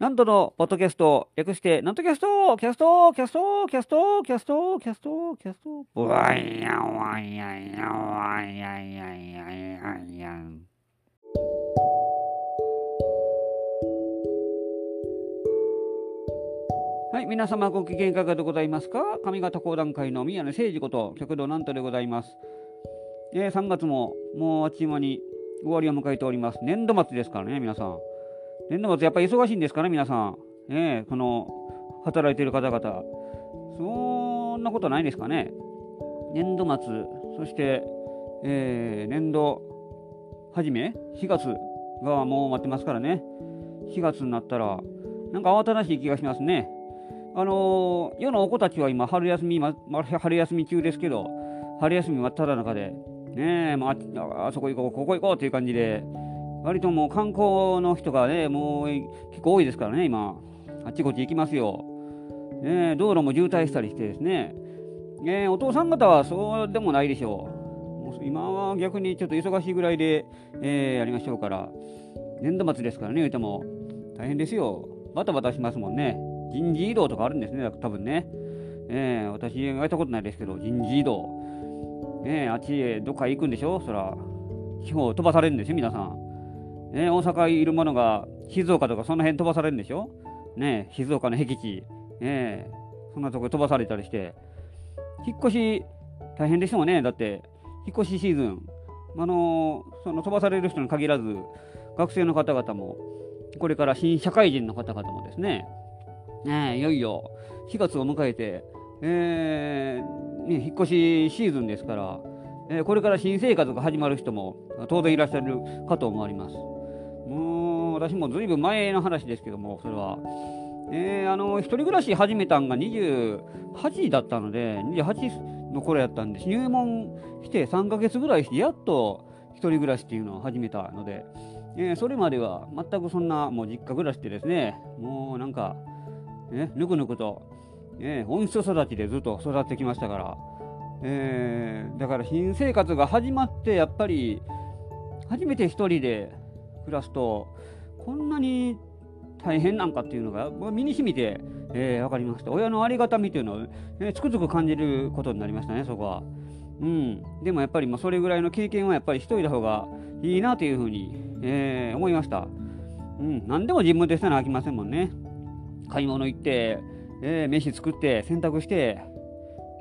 南斗のポッドキャスト、略して、南斗キャスト、キャスト、キャスト、キャスト、キャスト、キャスト、キャスト、ブワイヤンワイヤンワイヤンヤンヤンヤンヤン。はい、皆様ご機嫌いかがでございますか？上方講談会の宮根誠司こと旭堂南斗でございます。えー、3月ももうあっちまに終わりを迎えております。年度末ですからね、皆さん。年度末やっぱり忙しいんですかね、皆さん。ねこの、働いている方々。そんなことないですかね。年度末、そして、えー、年度初め、4月がもう待ってますからね。4月になったら、なんか慌ただしい気がしますね。あのー、世のお子たちは今春休み、ま、春休み中ですけど、春休み真っ只中で、ねえ、まあ、あそこ行こう、ここ行こうという感じで、割ともう観光の人がね、もう結構多いですからね、今。あっちこっち行きますよ。ね道路も渋滞したりしてですね。ねお父さん方はそうでもないでしょう。今は逆にちょっと忙しいぐらいで、えー、やりましょうから。年度末ですからね、言うても。大変ですよ。バタバタしますもんね。人事異動とかあるんですね、多分ね。えー、私がやったことないですけど、人事異動。ねあっちへどっか行くんでしょ？そら、地方飛ばされるんですよ、皆さん。ね、大阪いるものが静岡とかその辺飛ばされるんでしょ？ね静岡の僻地、ねそんなとこ飛ばされたりして、引っ越し大変でしょうね。だって、引っ越しシーズン、あのその飛ばされる人に限らず、学生の方々も、これから新社会人の方々もですね、ねいよいよ4月を迎えて、えーね、引っ越しシーズンですから、えー、これから新生活が始まる人も当然いらっしゃるかと思われます。私もずいぶん前の話ですけども、それは。えー、あの、一人暮らし始めたんが28だったので、28の頃やったんで、入門して3ヶ月ぐらいして、やっと一人暮らしっていうのを始めたので、えー、それまでは全くそんなもう実家暮らしでですね、もうなんか、ね、ぬくぬくと、ね、温室育ちでずっと育ってきましたから、えー、だから新生活が始まって、やっぱり、初めて一人で暮らすとこんなに大変なんかっていうのが身にしみて、えー、分かりました親のありがたみというのを、えー、つくづく感じることになりましたねそこは。うん、でもやっぱりまあそれぐらいの経験はやっぱりしといた方がいいなというふうに、えー、思いました。うん、何でも自分でせなあきませんもんね。買い物行って、えー、飯作って洗濯して、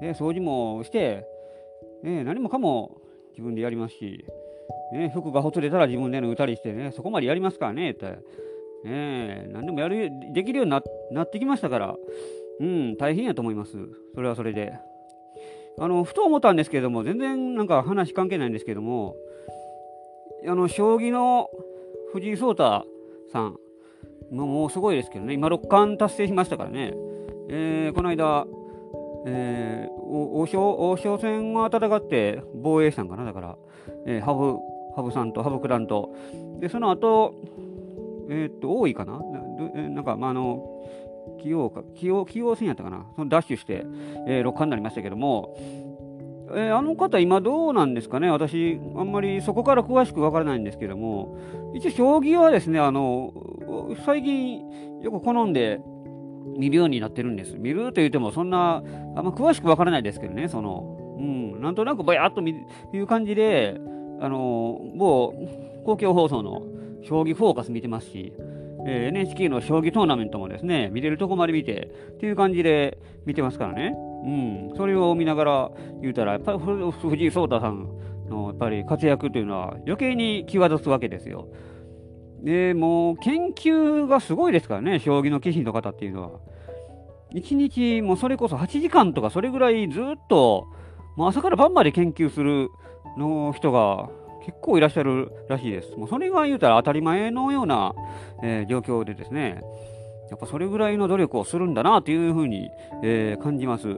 えー、掃除もして、えー、何もかも自分でやりますし、ね、服がほつれたら自分での歌りしてね、そこまでやりますからね、って。ね何でもやる、できるようにななってきましたから、うん、大変やと思います。それはそれで。あの、ふと思ったんですけども、全然なんか話関係ないんですけども、あの、将棋の藤井聡太さん、もうもうすごいですけどね、今六冠達成しましたからね、えー、この間、え、王将王将戦を戦って防衛したんかな、だから、えー、羽生羽生さんと羽生九段と、でその後えー、っと、多いかななんか、まあ、あの、棋王か、棋王、棋王戦やったかなそのダッシュして、えー、六冠になりましたけども、えー、あの方、今どうなんですかね私、あんまりそこから詳しくわからないんですけども、一応、将棋はですね、あの、最近よく好んで見るようになってるんです。見ると言っても、そんな、あんま詳しくわからないですけどね、その、うん、なんとなくぼやっと見いう感じで、あの某公共放送の将棋フォーカス見てますし、えー、NHK の将棋トーナメントもですね、見れるとこまで見て、っていう感じで見てますからね。うん。それを見ながら言うたら、やっぱり藤井聡太さんのやっぱり活躍というのは余計に際立つわけですよ。で、もう研究がすごいですからね、将棋の棋士の方っていうのは。一日、もうそれこそ8時間とかそれぐらいずっと、もう朝から晩まで研究するの人が結構いらっしゃるらしいです。もうそれが言うたら当たり前のような、えー、状況でですね、やっぱそれぐらいの努力をするんだなというふうに、えー、感じます。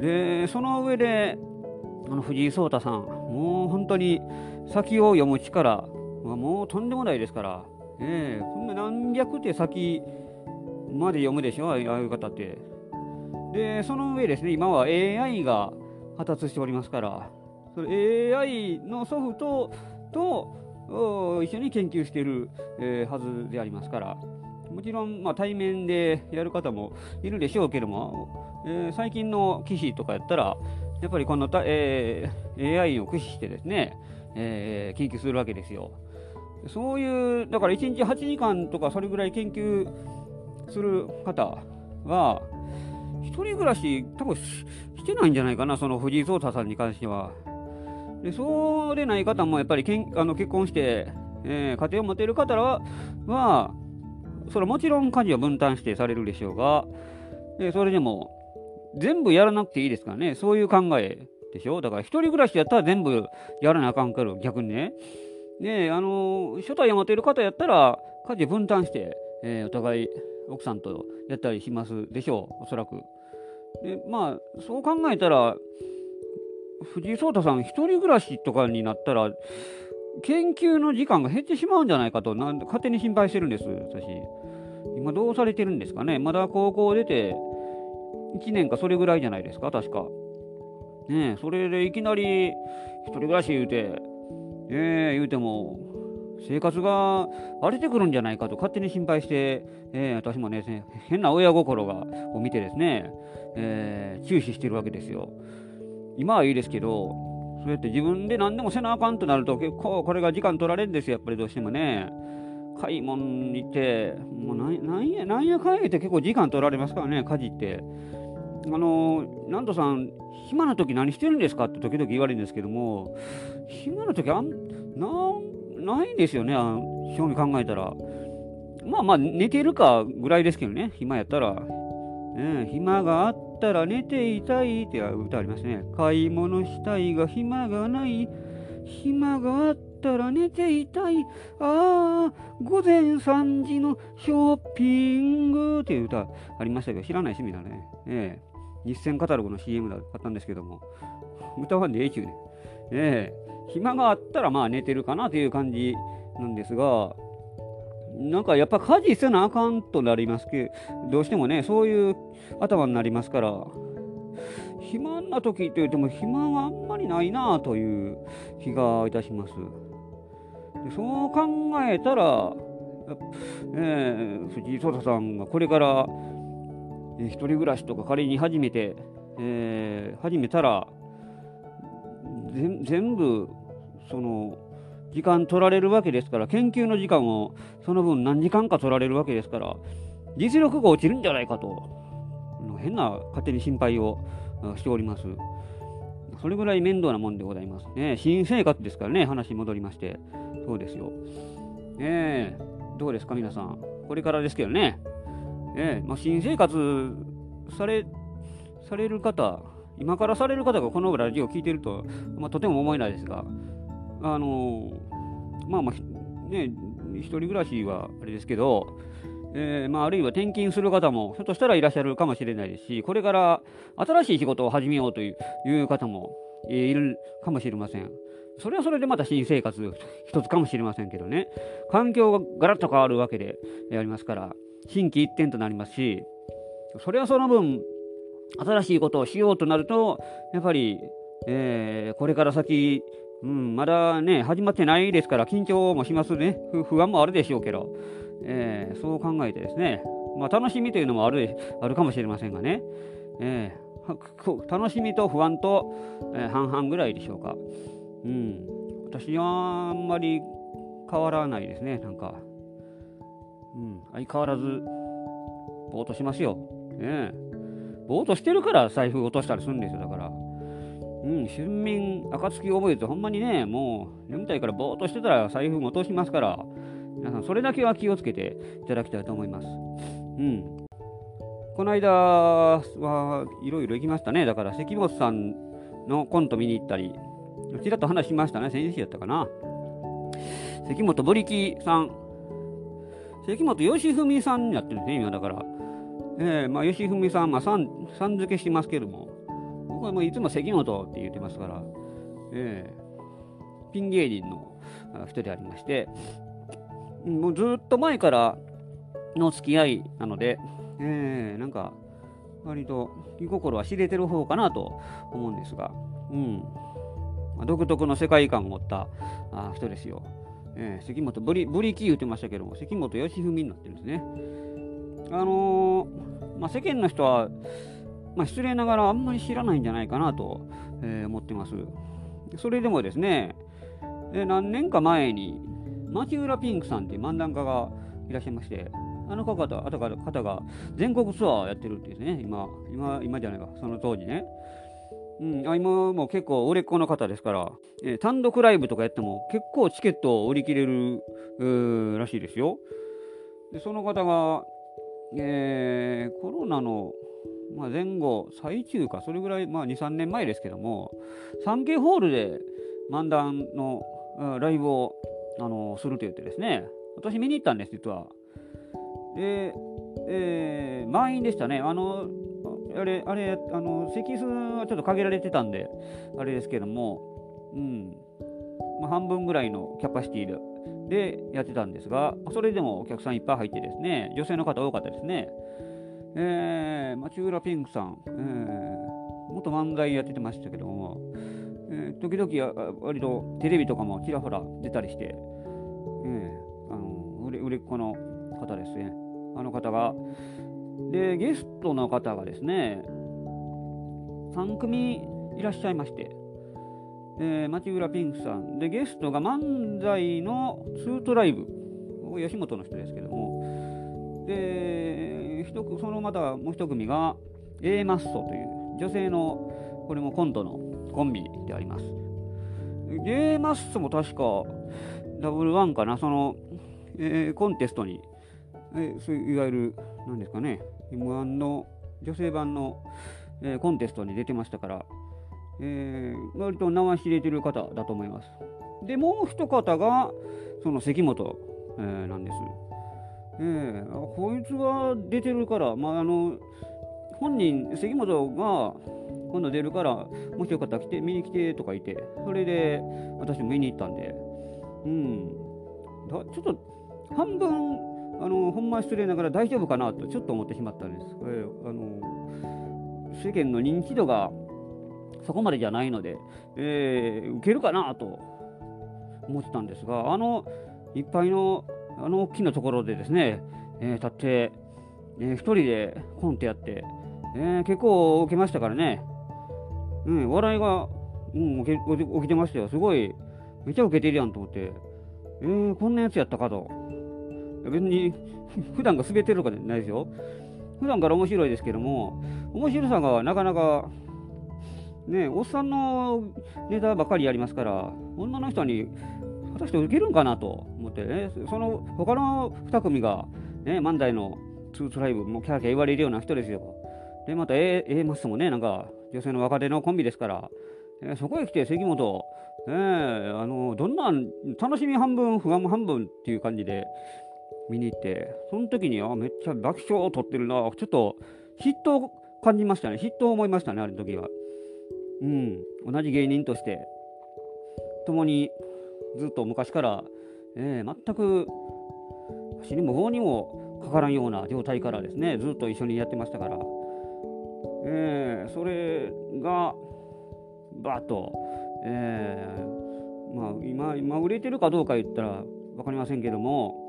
で、その上で、あの藤井聡太さん、もう本当に先を読む力はもうとんでもないですから、えー、そんな何百手先まで読むでしょ、ああいう方って。で、その上ですね、今は AI が発達しておりますから、それ AI のソフトと一緒に研究している、えー、はずでありますから、もちろん、まあ、対面でやる方もいるでしょうけども、えー、最近の棋士とかやったら、やっぱりこのた、えー、AI を駆使してですね、えー、研究するわけですよ。そういう、だから1日8時間とかそれぐらい研究する方は、一人暮らし、多分してないんじゃないかな、その藤井聡太さんに関しては。でそうでない方もやっぱりけんあの結婚して、えー、家庭を持てる方は、はそれはもちろん家事を分担してされるでしょうが、えそれでも全部やらなくていいですからね、そういう考えでしょ。だから一人暮らしやったら全部やらなあかんから、逆にね。ねあの初代を持てる方やったら家事分担して、えー、お互い奥さんとやったりしますでしょう、おそらく。でまあ、そう考えたら、藤井聡太さん、一人暮らしとかになったら、研究の時間が減ってしまうんじゃないかと、なん勝手に心配してるんです、私。今、どうされてるんですかね。まだ高校出て、1年かそれぐらいじゃないですか、確か。ねえそれでいきなり、一人暮らし言うて、ええ言うても、生活が荒れてくるんじゃないかと勝手に心配して、えー、私もね、変な親心がを見てですね、えー、注視してるわけですよ。今はいいですけど、そうやって自分で何でもせなあかんとなると結構これが時間取られるんですよ、やっぱりどうしてもね。買い物に行って、もうなんや、なんやかんやって結構時間取られますからね、家事って。あの、なんとさん、暇な時何してるんですか？って時々言われるんですけども、暇な時あん、なないんですよね、正味考えたら。まあまあ、寝てるかぐらいですけどね、暇やったら。ね、暇があったら寝ていたいって歌ありますね。買い物したいが暇がない。暇があったら寝ていたい。ああ、午前3時のショッピングっていう歌ありましたけど、知らない趣味だね。ええ日銭カタログの CM だったんですけども、歌わんでええちゅうね。ええ暇があったらまあ寝てるかなという感じなんですが、なんかやっぱ家事せなあかんとなりますけど、どうしてもね、そういう頭になりますから、暇な時って言っても暇があんまりないなあという気がいたします。でそう考えたら、えー、藤井聡太さんがこれから、えー、一人暮らしとか仮に始めて、えー、始めたら、全部その時間取られるわけですから研究の時間をその分何時間か取られるわけですから実力が落ちるんじゃないかと。変な勝手に心配をしております。それぐらい面倒なもんでございますね。新生活ですからね話戻りまして。そうですよ。ねえ。どうですか皆さん。これからですけどね。えまあ、新生活されされる方今からされる方がこのラジオを聞いてると、まあ、とても思えないですが、あのまあまあ、ね、一人暮らしはあれですけど、えー、まあ、あるいは転勤する方もひょっとしたらいらっしゃるかもしれないですし、これから新しい仕事を始めようという方もいるかもしれません。それはそれでまた新生活一つかもしれませんけどね、環境がガラッと変わるわけでありますから、心機一転となりますし、それはその分、新しいことをしようとなると、やっぱり、えー、これから先、うん、まだね、始まってないですから、緊張もしますね。不安もあるでしょうけど、えー、そう考えてですね、まあ、楽しみというのもあるあるかもしれませんがね、えー、楽しみと不安と、え、半々ぐらいでしょうか。うん、私はあんまり変わらないですね、なんか。うん、相変わらず、ぼーっとしますよ。ねぼーっとしてるから財布落としたりするんですよ、だから。うん、春眠暁覚えてほんまにね、もう眠たいからぼーっとしてたら財布も落としますから、皆さんそれだけは気をつけていただきたいと思います。うん。この間はいろいろ行きましたね。だから関本さんのコント見に行ったり、ちらっと話しましたね。先週やったかな。関本ブリキさん。関本義文さんになってるんですね、今だから。えー、まあ、吉文さん、まあ、さん、さん付けしてますけども、僕はもういつも関本って言ってますから、えー、ピン芸人の人でありまして、もうずっと前からの付き合いなので、えー、なんか、割と気心は知れてる方かなと思うんですが、うん。独特の世界観を持ったあ人ですよ。えー、関本ブリ、ブリキー言ってましたけども、関本義文になってるんですね。あのー、まあ、世間の人は、まあ、失礼ながらあんまり知らないんじゃないかなと、えー、思ってます。それでもですね、え何年か前に、町浦ピンクさんっていう漫談家がいらっしゃいまして、あの方方が全国ツアーをやってるってですね、今、今、今じゃないか、その当時ね。うん、あ今も結構売れっ子の方ですから、えー、単独ライブとかやっても結構チケットを売り切れるらしいですよ。でその方が、えー、コロナの、まあ、前後、最中か、それぐらい、まあ、2、3年前ですけども、3K ホールで漫談のライブを、あのすると言ってですね、私見に行ったんです、実は。で、えー、満員でしたね。あの、あれ、あれ、あの、席数はちょっと限られてたんで、あれですけども、うん、まあ、半分ぐらいのキャパシティででやってたんですが、それでもお客さんいっぱい入ってですね、女性の方多かったですね。えー、町浦ピンクさん、えー、元漫才やってましたけども、えー、時々割とテレビとかもちらほら出たりして、えー、あの売れ売れっ子の方ですね。あの方が、で、ゲストの方がですね、3組いらっしゃいまして、えー、町浦ピンクさん、で、ゲストが漫才のツートライブ、吉本の人ですけども、で、そのまたもう一組が A マッソという女性の、これもコントのコンビであります。A マッソも確かダブルワンかな、その、えー、コンテストにえそういういわゆる何ですかね。M1 の女性版の、えー、コンテストに出てましたから、えー、割と名は知れてる方だと思います。でもう一方がその関本、えー、なんです、えー、こいつは出てるから、まあ、あの本人関本が今度出るからもしよかったら来て見に来てとか言ってそれで私も見に行ったんで。うん。だちょっと半分あのほんま失礼ながら大丈夫かなとちょっと思ってしまったんです。えー、あの世間の認知度がそこまでじゃないので、えー、受けるかなと思ってたんですが、あのいっぱいのあの大きなところでですね、えー、立って、えー、一人でコントやって、えー、結構受けましたからね、うん、笑いが、うん、起きてましたよ。すごい、めちゃ受けてるやんと思って、えー、こんなやつやったかと。別に普段が滑ってるとかじゃないですよ。普段から面白いですけども、面白さがなかなか、ね、おっさんのネタばっかりやりますから、女の人に果たして受けるんかなと思ってね、その他の2組が、ね、漫才のツーツライブ、もうキャラキャー言われるような人ですよ。で、また A, A マスもね、なんか女性の若手のコンビですから、え、そこへ来て関本、え、あのどんな楽しみ半分、不安半分っていう感じで、見に行って、その時に、あ、めっちゃ爆笑を取ってるな、ちょっと嫉妬を感じましたね。嫉妬を思いましたね、ある時は。うん、同じ芸人として、共にずっと昔から、えー、全く死にも法にもかからんような状態からですね、ずっと一緒にやってましたから、えー、それが、バーッと、えー、まあ、今、今売れてるかどうか言ったら分かりませんけども、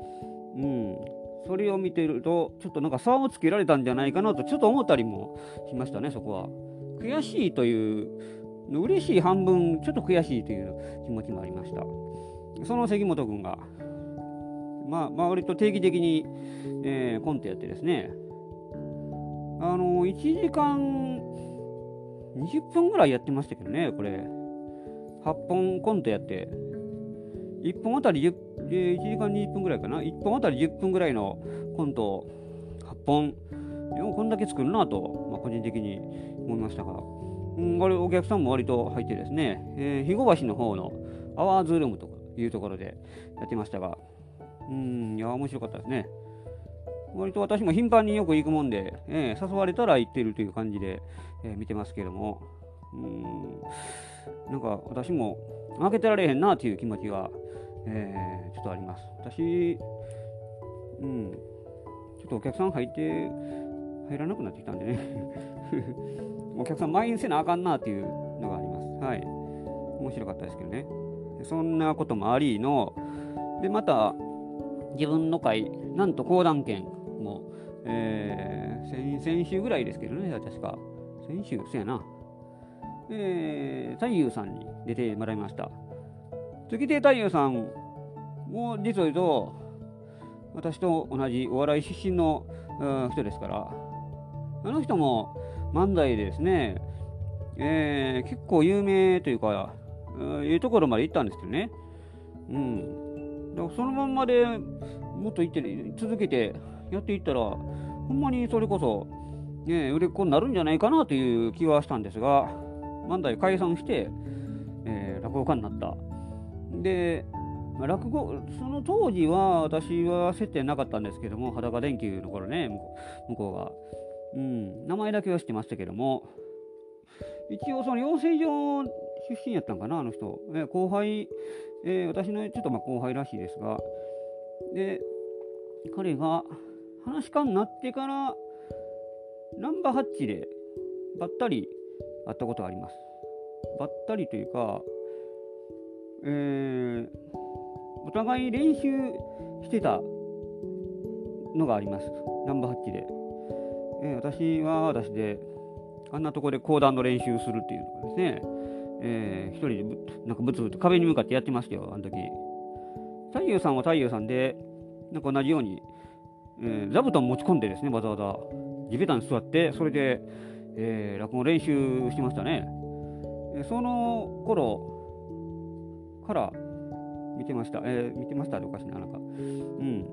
うん、それを見てると、ちょっとなんか差をつけられたんじゃないかなと、ちょっと思ったりもしましたね、そこは。悔しいという、嬉しい半分、ちょっと悔しいという気持ちもありました。その関本君が、まあ、まあ、割と定期的に、えー、コントやってですね、あの、1時間20分ぐらいやってましたけどね、これ。8本コントやって、1本あたり 10, 1時間20分ぐらいかな、1本あたり10分ぐらいのコント8本、でもこんだけ作るなと、まあ、個人的に思いましたが、うん、これお客さんも割と入ってですね、えー、肥後橋の方のアワーズルームというところでやってましたが、うん、いや、面白かったですね。割と私も頻繁によく行くもんで、えー、誘われたら行ってるという感じで、えー、見てますけども、うん、なんか私も負けてられへんなという気持ちが、えー、ちょっとあります。私、うん、ちょっとお客さん入って、入らなくなってきたんでね お客さん満員せなあかんなっていうのがあります。はい。面白かったですけどね。そんなこともありの、でまた自分の会なんと講談券も、えー、先先週ぐらいですけどね確か先週せやなえー、太夫さんに出てもらいました月亭太夫さんも実を言うと私と同じお笑い出身の人ですからあの人も漫才でですね、えー、結構有名というか、いうところまで行ったんですけどね。うん。だからそのまんまでもっと行って、続けてやっていったら、ほんまにそれこそ、ね、売れっ子になるんじゃないかなという気はしたんですが、漫才解散して、えー、落語家になった。で、落語、その当時は私は接点なかったんですけども、裸電球の頃ね、向こうが。うん、名前だけは知ってましたけども、一応その養成所出身やったんかな、あの人。え後輩、えー、私のちょっとまあ後輩らしいですが、で、彼が話し家になってから、ナンバーハッチでばったり会ったことがあります。ばったりというか、えー、お互い練習してたのがあります。ナンバーハッチで。えー、私は私で、あんなとこで講談の練習するっていうのがですね、えー、一人でなんかブツブツ壁に向かってやってましたよ、あの時。太夫さんは太夫さんで、なんか同じように、えー、座布団持ち込んでですね、わざわざ地べたに座って、それで、えー、落語練習してましたね。その頃から見てました。えー、見てましたでおかしいな、なんか。うん。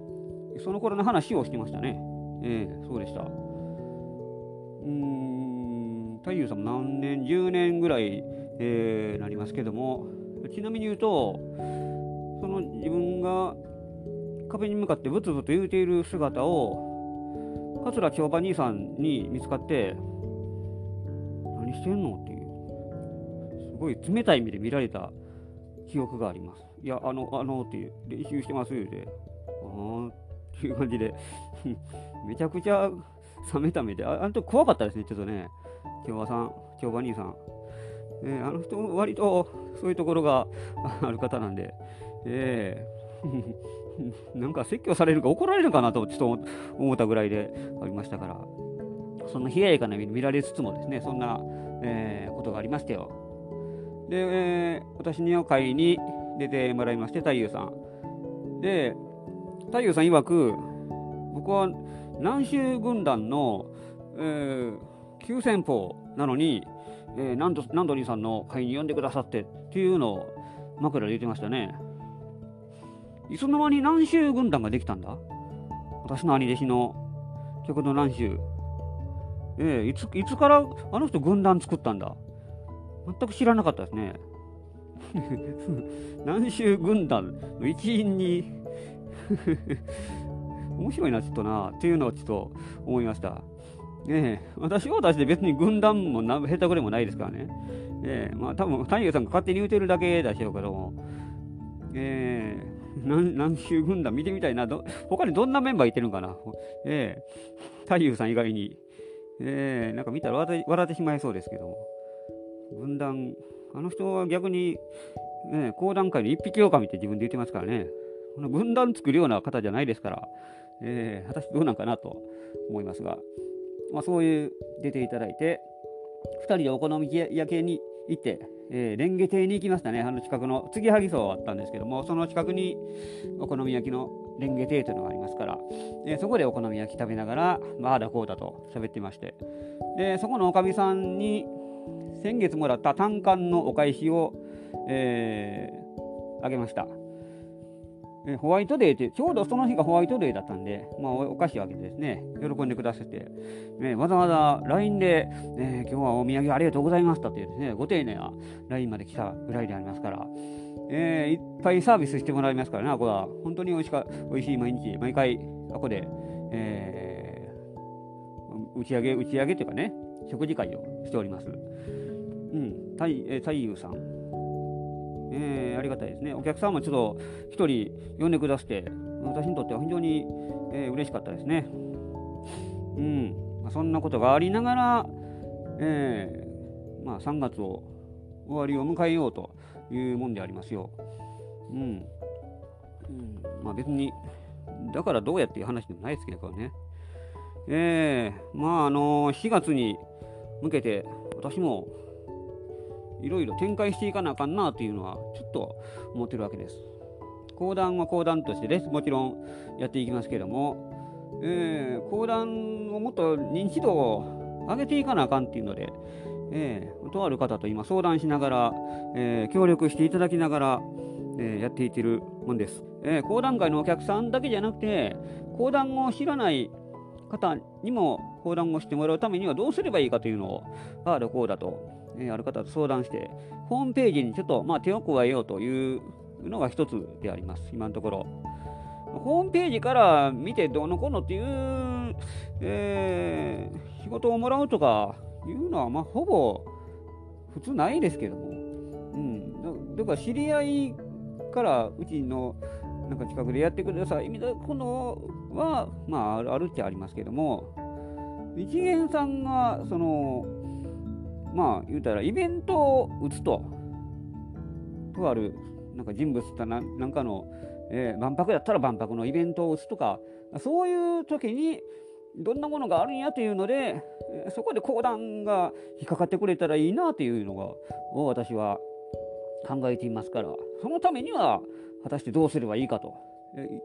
その頃の話をしてましたね。えー、そうでした。うん、太夫さんも何年、10年ぐらい、えー、なりますけども、ちなみに言うと、その自分が壁に向かってブツブツ言うている姿を、桂長馬兄さんに見つかって、してんのっていう、すごい冷たい目で見られた記憶があります。いや、あの、あのっていう、練習してますよで、ああっていう感じで。めちゃくちゃ冷めた目で、ああの時怖かったですね、ちょっとね。京和さん、京和兄さん。えー、あの人、割とそういうところが ある方なんで、えー、なんか説教されるか怒られるかなとちょっと思ったぐらいでありましたから、そんな冷ややかな目に見られつつもですね、そんな、えー、ことがありましたよ。で、えー、私の会に出てもらいまして、太夫さん。で、太夫さん曰く、僕は南州軍団の、えー、急先鋒なのに、えー、ナンドナンドリーさんの会に呼んでくださってっていうのを枕で言ってましたね。いつの間に南州軍団ができたんだ？私の兄弟子の曲の南州。えー、いついつからあの人軍団作ったんだ？全く知らなかったですね。南州軍団の一員に 面白いな、ちょっとな、っていうのをちょっと思いました。ねえ、私は私で別に軍団も下手くれもないですからね。ええ、まあ多分、太陽さんが勝手に言うてるだけだしょうけども、ええ何、何州軍団見てみたいな。ど、他にどんなメンバーいてるんかな。ええ太陽さん以外に。えなんか見たら笑ってしまいそうですけども。軍団、あの人は逆に、ね、講談会の一匹狼って自分で言ってますからね。この軍団作るような方じゃないですから。えー、果たしてどうなんかなと思いますが、まあ、そういう出ていただいて、2人でお好み焼きに行って、えー、レンゲ亭に行きましたね、あの近くの、継ぎはぎ荘あったんですけども、その近くにお好み焼きのレンゲ亭というのがありますから、え、そこでお好み焼き食べながら、まあだこうだと喋ってまして、でそこのおかみさんに先月もらった単管のお返しを、えー、あげました。えホワイトデーって、ちょうどその日がホワイトデーだったんで、まあ、お菓子をあげてですね、喜んでくださって、えわざわざ LINE で、えー、今日はお土産ありがとうございましたっていうですね、ご丁寧な LINE まで来たぐらいでありますから、えー、いっぱいサービスしてもらいますからね、あこは。本当に美味しか、美味しい毎日、毎回、あこで、えー、打ち上げ、打ち上げというかね、食事会をしております。うん、太、太夫さん。えー、ありがたいですね。お客さんもちょっと1人呼んでくださって、私にとっては非常に、えー、嬉しかったですね。うん、まあ、そんなことがありながら、えー、まあ、3月を終わりを迎えようというもんでありますよ。うんうん、まあ別に、だからどうやっていう話でもないですけどね。えー、まああの4月に向けて私もいろいろ展開していかなあかんなというのはちょっと思ってるわけです。講談は講談としてです。もちろんやっていきますけども、えー、講談をもっと認知度を上げていかなあかんっていうので、えー、とある方と今相談しながら、えー、協力していただきながら、えー、やっていってるもんです。えー、講談会のお客さんだけじゃなくて、講談を知らない方にも講談をしてもらうためにはどうすればいいかというのを、ああだこうだと、え、ある方と相談して、ホームページにちょっと、まあ、手を加えようというのが一つであります、今のところ。ホームページから見てどうのこうのっていう、えー、仕事をもらうとかいうのは、まあ、ほぼ普通ないですけども。うん、だから知り合いからうちのなんか近くでやってくださいみたいなのは、まあ、あるっちゃありますけども、一元さんが、その、まあ、言うたら、イベントを打つと、とある、なんか人物とななんかの、えー、万博だったら万博のイベントを打つとか、そういう時に、どんなものがあるんやというので、そこで講談が引っかかってくれたらいいなというのが、私は考えていますから、そのためには、果たしてどうすればいいかと。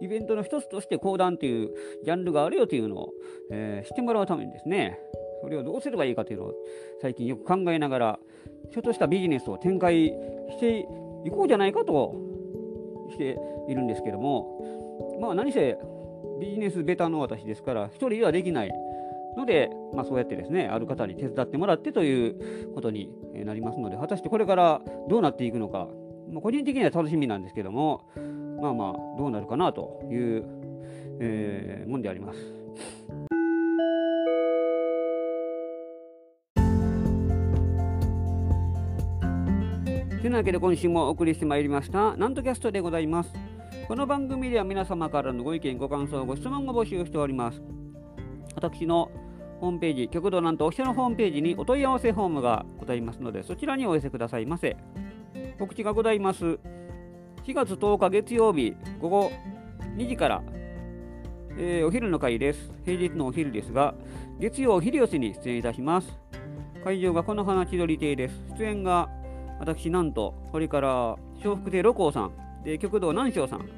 イベントの一つとして講談というジャンルがあるよというのを、えー、知ってもらうためにですね、それをどうすればいいかというのを最近よく考えながら、ちょっとしたビジネスを展開していこうじゃないかとしているんですけども、まあ何せビジネスベタの私ですから、一人ではできないので、まあ、そうやってですね、ある方に手伝ってもらってということになりますので、果たしてこれからどうなっていくのか、ま、個人的には楽しみなんですけども、まあまあ、どうなるかなという、えー、もんであります。というわけで今週もお送りしてまいりましたなんとキャストでございます。この番組では皆様からのご意見、ご感想、ご質問を募集しております。私のホームページ、極道なんとお社のホームページにお問い合わせフォームがございますので、そちらにお寄せくださいませ。告知がございます。4月10日月曜日午後2時から、えー、お昼の会です。平日のお昼ですが、月曜昼寄せに出演いたします。会場がこの花千鳥亭です。出演が私、なんと、それから笑福亭六甲さん、で極道南昌さん、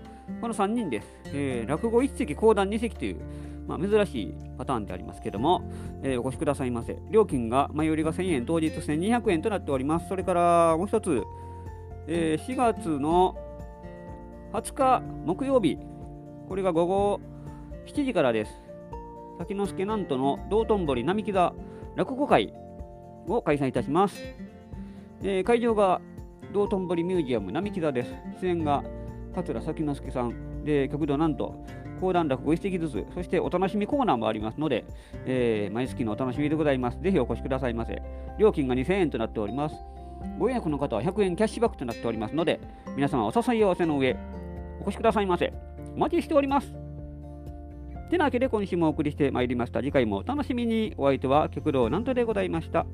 この3人です。えー、落語1席、講談2席という、まあ、珍しいパターンでありますけども、えー、お越しくださいませ。料金が、前売りが1000円、当日1200円となっております。それからもう一つ、えー、4月の20日木曜日、これが午後7時からです。先之助なんとの道頓堀並木座落語会を開催いたします。えー、会場が道頓堀ミュージアム並木座です。出演が桂先之助さんで、極度なんと講談落語一席ずつ、そしてお楽しみコーナーもありますので、えー、毎月のお楽しみでございます。ぜひお越しくださいませ。料金が2000円となっております。ご予約の方は100円キャッシュバックとなっておりますので、皆様お誘い合わせの上、お越しくださいませ。お待ちしております。てなわけで今週もお送りしてまいりました。次回もお楽しみに。お相手は極道なんとでございました。